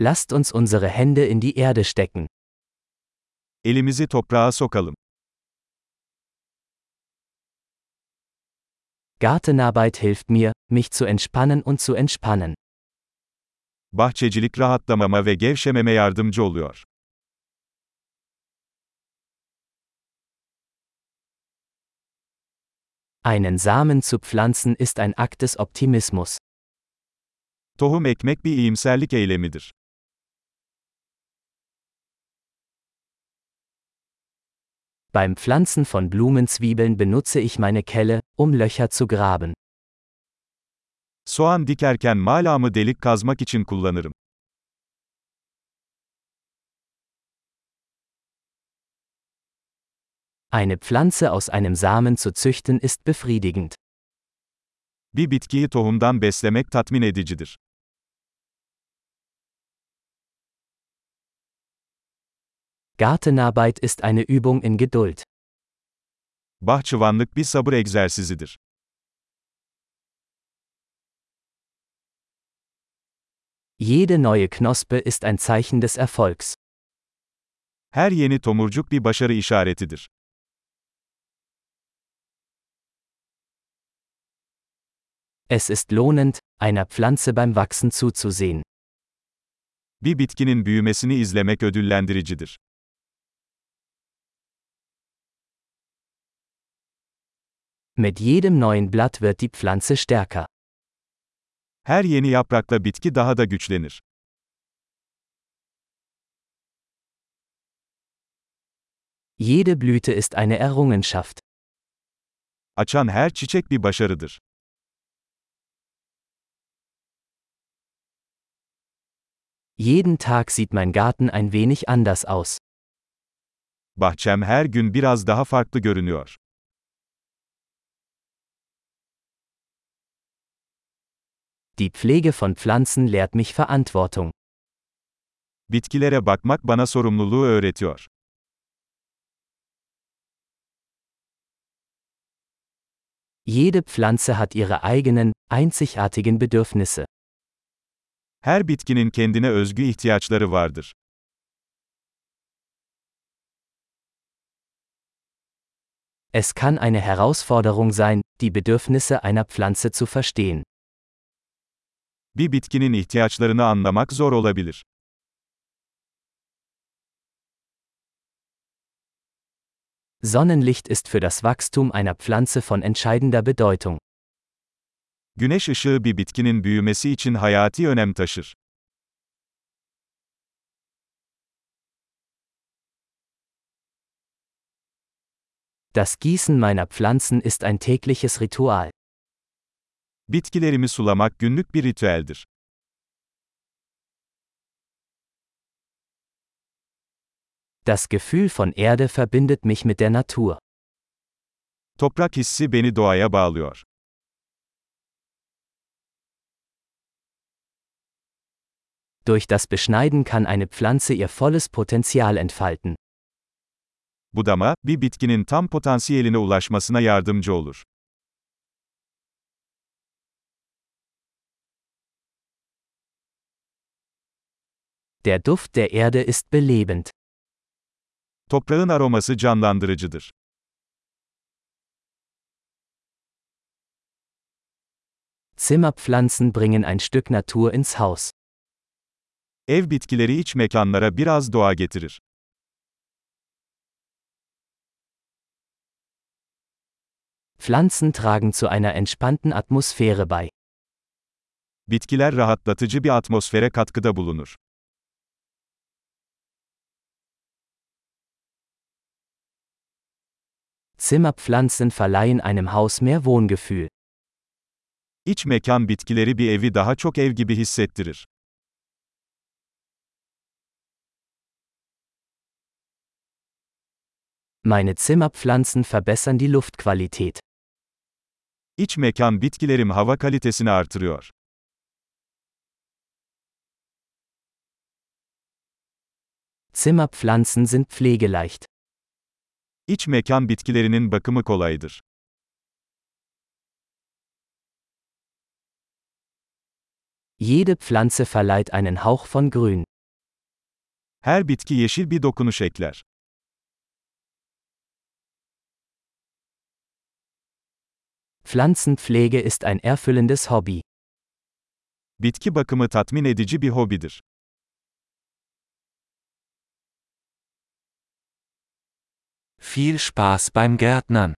Lasst uns unsere Hände in die Erde stecken. Elimizi toprağa sokalım. Gartenarbeit hilft mir, mich zu entspannen und zu entspannen. Bahçecilik rahatlamama ve gevşememe yardımcı oluyor. Einen Samen zu pflanzen ist ein Akt des Optimismus. Tohum ekmek bir iyimserlik eylemidir. Beim Pflanzen von Blumenzwiebeln benutze ich meine Kelle, um Löcher zu graben. Soğan dikerken malamı delik kazmak için kullanırım. Eine Pflanze aus einem Samen zu züchten ist befriedigend. Bir bitkiyi tohumdan beslemek tatmin edicidir. Gartenarbeit ist eine Übung in Geduld. Bahçıvanlık bir sabır egzersizidir. Jede neue Knospe ist ein Zeichen des Erfolgs. Her yeni tomurcuk bir başarı işaretidir. Es ist lohnend, einer Pflanze beim Wachsen zuzusehen. Bir bitkinin büyümesini izlemek ödüllendiricidir. Mit jedem neuen Blatt wird die Pflanze stärker. Her yeni yaprakla bitki daha da güçlenir. Jede Blüte ist eine Errungenschaft. Açan her çiçek bir başarıdır. Jeden Tag sieht mein Garten ein wenig anders aus. Bahçem her gün biraz daha farklı görünüyor. Die Pflege von Pflanzen lehrt mich Verantwortung. Bitkilere bakmak bana sorumluluğu öğretiyor. Jede Pflanze hat ihre eigenen, einzigartigen Bedürfnisse. Her bitkinin kendine özgü ihtiyaçları vardır. Es kann eine Herausforderung sein, die Bedürfnisse einer Pflanze zu verstehen. Bir bitkinin ihtiyaçlarını anlamak zor olabilir. Sonnenlicht ist für das Wachstum einer Pflanze von entscheidender Bedeutung. Güneş ışığı bir bitkinin büyümesi için hayati önem taşır. Das Gießen meiner Pflanzen ist ein tägliches Ritual. Bitkilerimi sulamak günlük bir ritüeldir. Das Gefühl von Erde verbindet mich mit der Natur. Toprak hissi beni doğaya bağlıyor. Durch das Beschneiden kann eine Pflanze ihr volles Potenzial entfalten. Budama, bir bitkinin tam potansiyeline ulaşmasına yardımcı olur. Der Duft der Erde ist belebend. Toprağın aroması canlandırıcıdır. Zimmerpflanzen bringen ein Stück Natur ins Haus. Ev bitkileri iç mekanlara biraz doğa getirir. Pflanzen tragen zu einer entspannten Atmosphäre bei. Bitkiler rahatlatıcı bir atmosfere katkıda bulunur. Zimmerpflanzen verleihen einem Haus mehr Wohngefühl. İç mekan bitkileri bir evi daha çok ev gibi hissettirir. Meine Zimmerpflanzen verbessern die Luftqualität. İç mekan bitkilerim hava kalitesini artırıyor. Zimmerpflanzen sind pflegeleicht. İç mekan bitkilerinin bakımı kolaydır. Jede Pflanze verleiht einen Hauch von Grün. Her bitki yeşil bir dokunuş ekler. Pflanzenpflege ist ein erfüllendes Hobby. Bitki bakımı tatmin edici bir hobidir. Viel Spaß beim Gärtnern.